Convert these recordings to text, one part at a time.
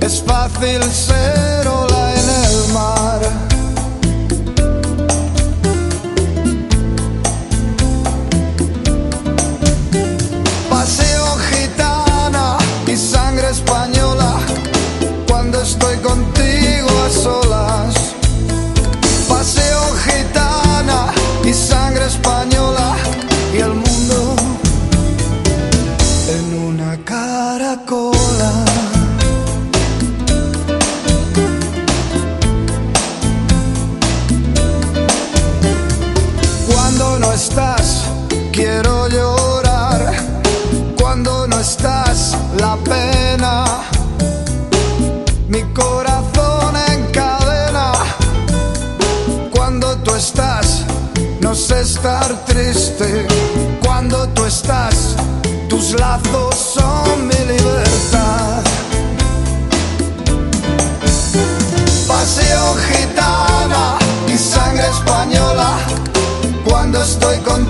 es fácil ser lazos son mi libertad. Paseo gitana y sangre española. Cuando estoy contigo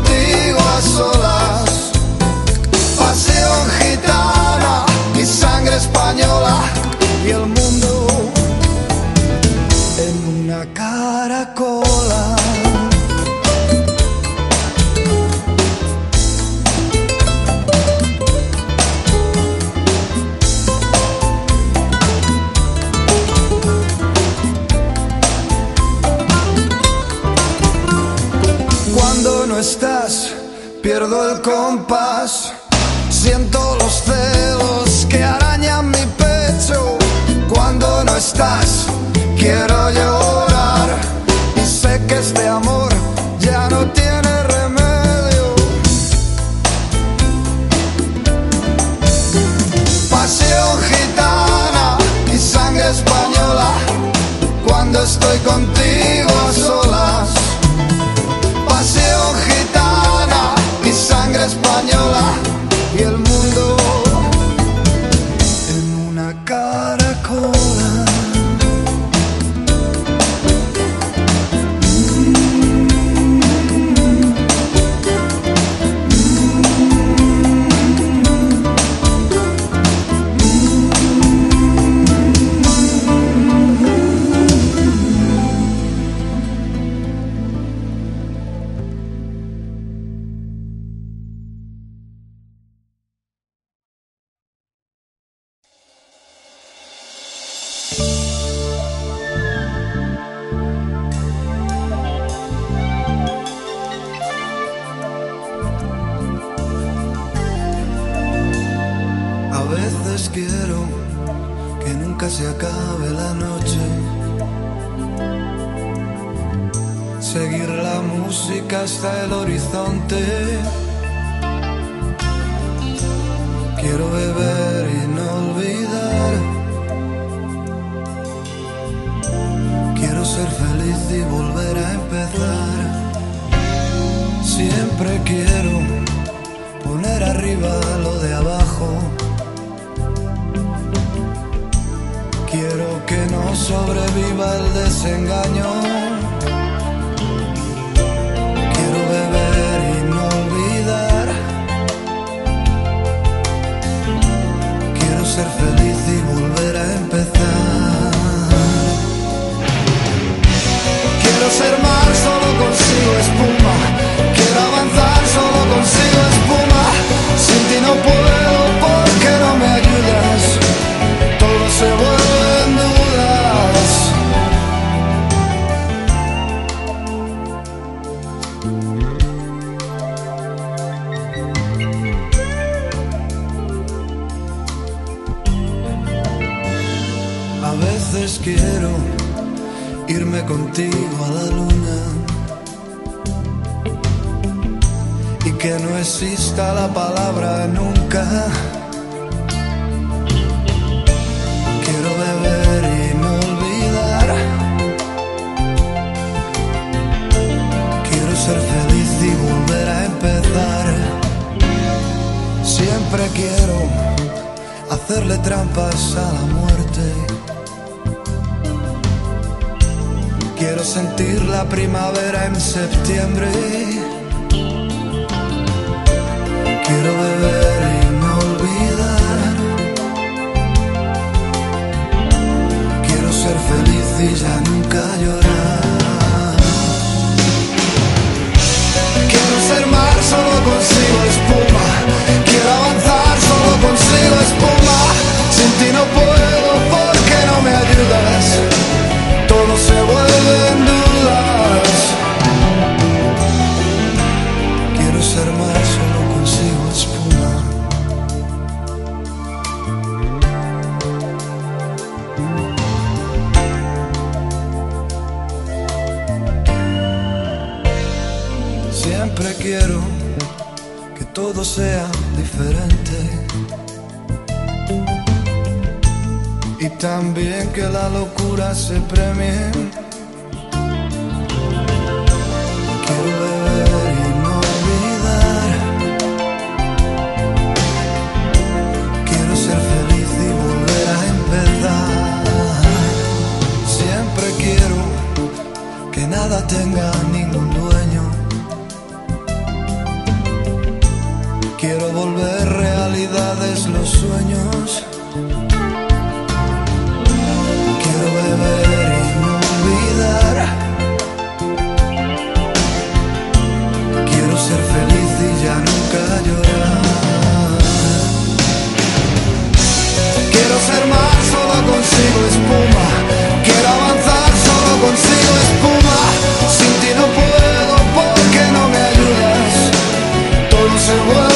española. Cuando estoy contigo a solas. Paseo gitana y sangre española quiero que nunca se acabe la noche. Seguir la música hasta el horizonte. Quiero beber y no olvidar. Quiero ser feliz y volver a empezar. Siempre quiero poner arriba lo de abajo. Sobreviva el desengaño. Quiero beber y no olvidar. Quiero ser feliz y volver a empezar. Quiero ser mar, solo consigo espuma. la palabra nunca. Quiero beber y no olvidar. Quiero ser feliz y volver a empezar. Siempre quiero hacerle trampas a la muerte. Quiero sentir la primavera en septiembre. Quiero beber y no olvidar. Quiero ser feliz y ya nunca llorar. Quiero ser mar, solo consigo espuma. Quiero avanzar, solo consigo espuma. Sin ti no puedo porque no me ayuda que la locura se premie. Quiero beber y no olvidar. Quiero ser feliz y volver a empezar. Siempre quiero que nada tenga ningún dueño. Quiero volver realidades los sueños. Quiero avanzar, solo consigo espuma. Sin ti no puedo porque no me ayudas. Todo se vuelve.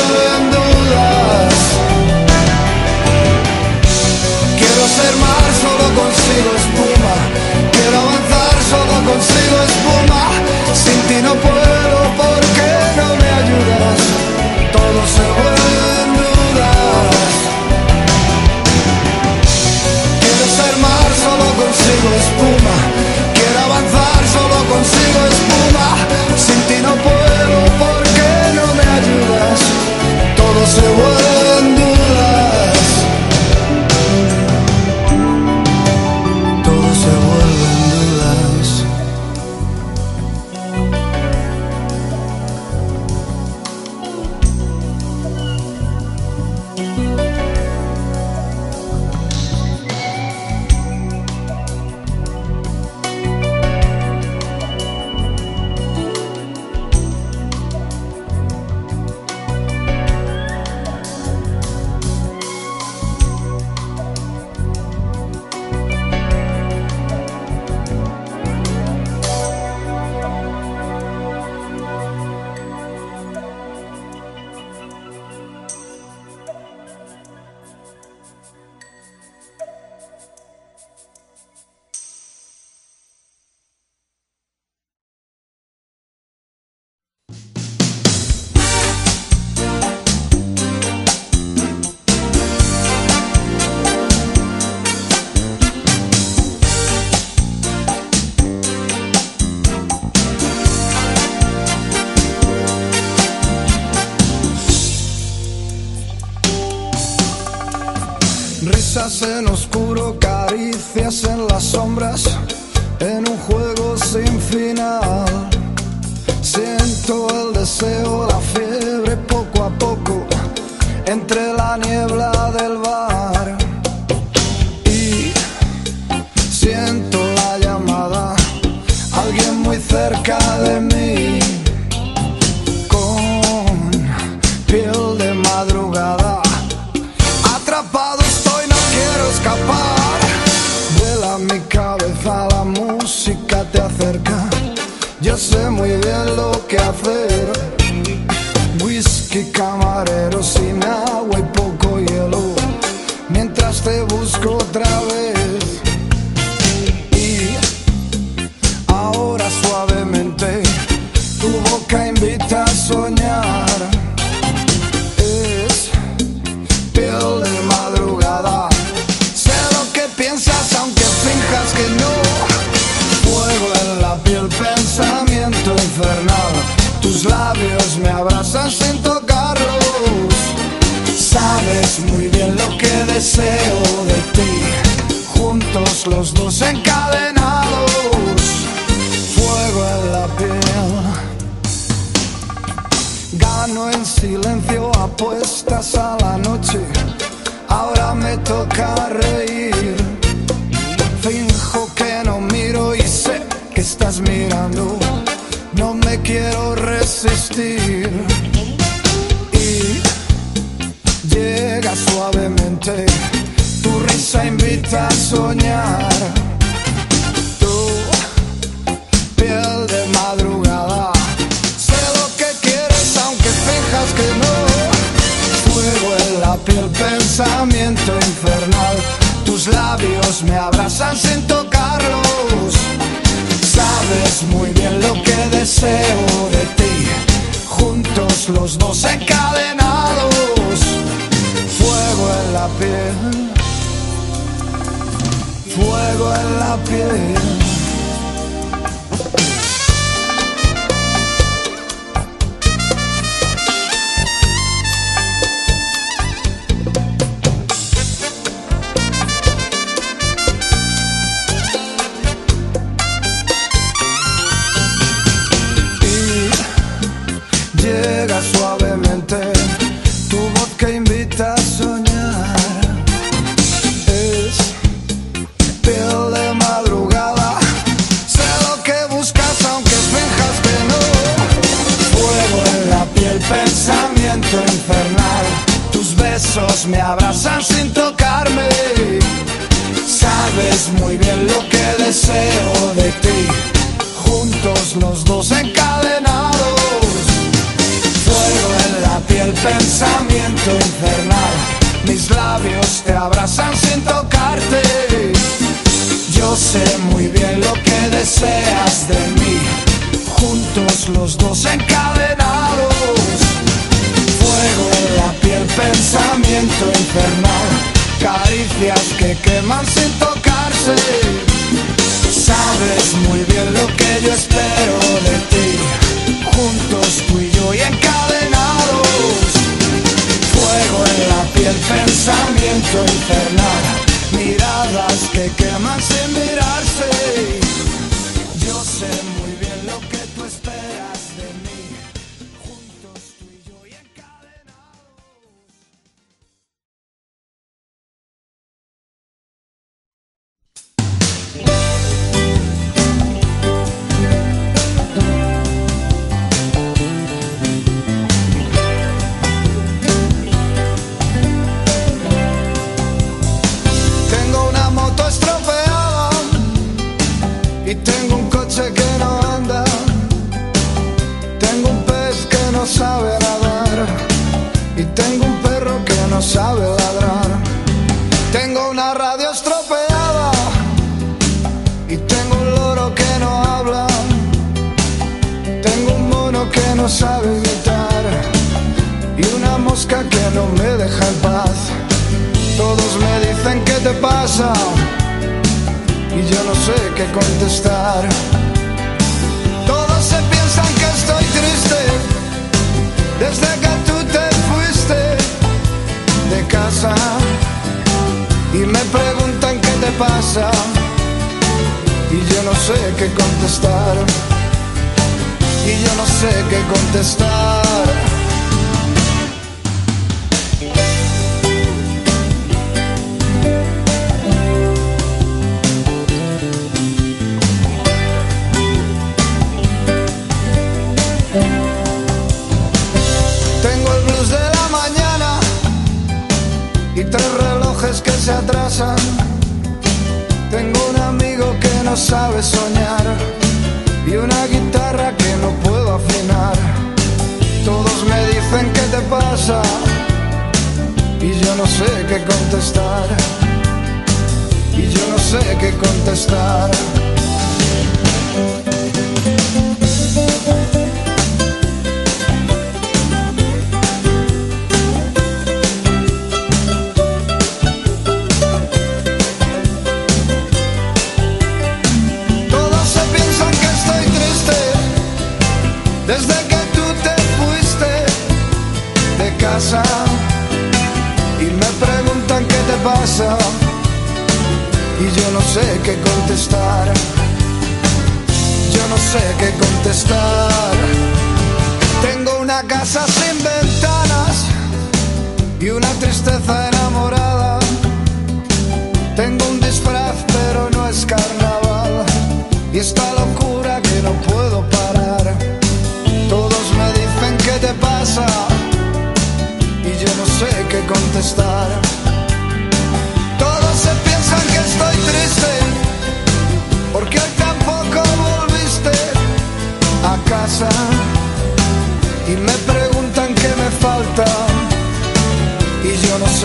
σε ένα. Quiero resistir. Y llega suavemente. Tu risa invita a soñar. Tu piel de madrugada. Sé lo que quieres aunque finjas que no. Fuego en la piel, pensamiento infernal. Tus labios me abrazan sin tocarlos. Sabes muy bien lo que deseo de ti. Juntos los dos encadenados. Fuego en la piel. Fuego en la piel. Me abrazan sin tocarme. Sabes muy bien lo que deseo de ti. Juntos los dos encadenados. Fuego en la piel, pensamiento infernal. Mis labios te abrazan sin tocarte. Yo sé muy bien lo que deseas de mí. Juntos los dos encadenados. Fuego en la piel, pensamiento infernal. Caricias que queman sin tocarse. Sabes muy bien lo que yo espero de ti. Juntos tú y tengo un coche que no anda. Tengo un pez que no sabe nadar y tengo un perro que no sabe ladrar. Tengo una radio estropeada y tengo un loro que no habla. Tengo un mono que no sabe gritar y una mosca que no me deja en paz. Todos me dicen qué te pasa y yo no sé qué contestar. Todos se piensan que estoy triste desde que tú te fuiste de casa y me preguntan qué te pasa y yo no sé qué contestar. Y yo no sé qué contestar. Se atrasan. Tengo un amigo que no sabe soñar y una guitarra que no puedo afinar. Todos me dicen qué te pasa y yo no sé qué contestar. Y yo no sé qué contestar. Y yo no sé qué contestar. Yo no sé qué contestar. Tengo una casa sin ventanas y una tristeza enamorada. Tengo un disfraz pero no es carnaval y esta locura que no puedo parar. Todos me dicen qué te pasa y yo no sé qué contestar.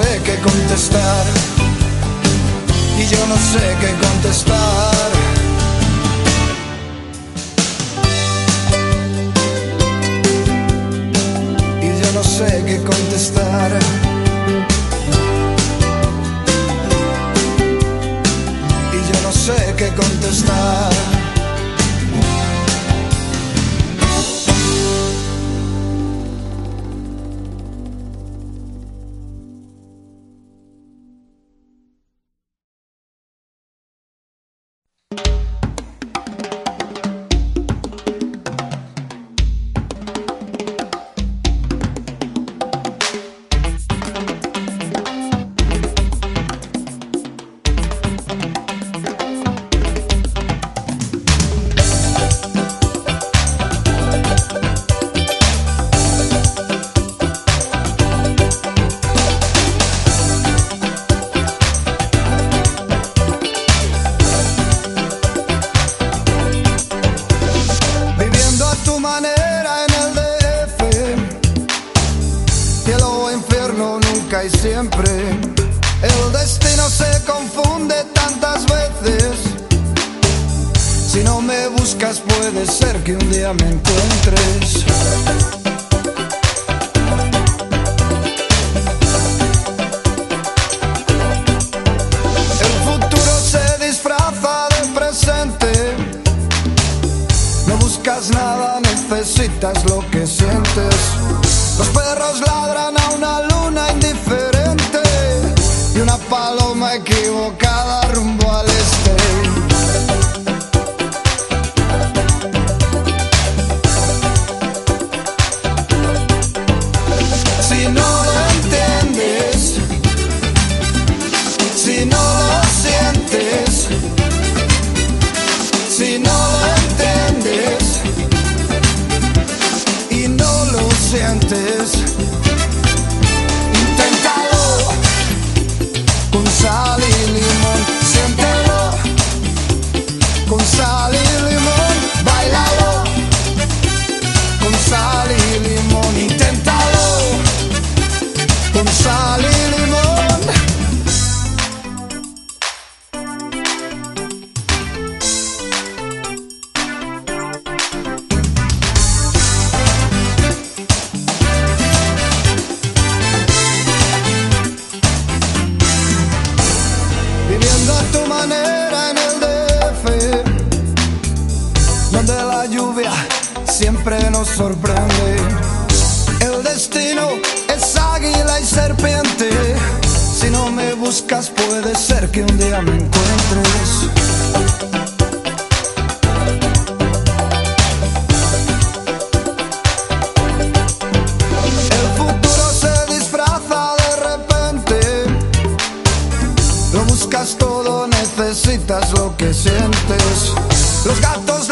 Sé qué contestar y yo no sé qué contestar. Y yo no sé qué contestar. Y yo no sé qué contestar. Día me encuentres. El futuro se disfraza de presente. No buscas nada, necesitas lo que sientes. Los perros ladran a una luna indiferente y una paloma equivocada sientes, siempre nos sorprende. El destino es águila y serpiente. Si no me buscas, puede ser que un día me encuentres. El futuro se disfraza de repente. Lo buscas todo, necesitas lo que sientes. Los gatos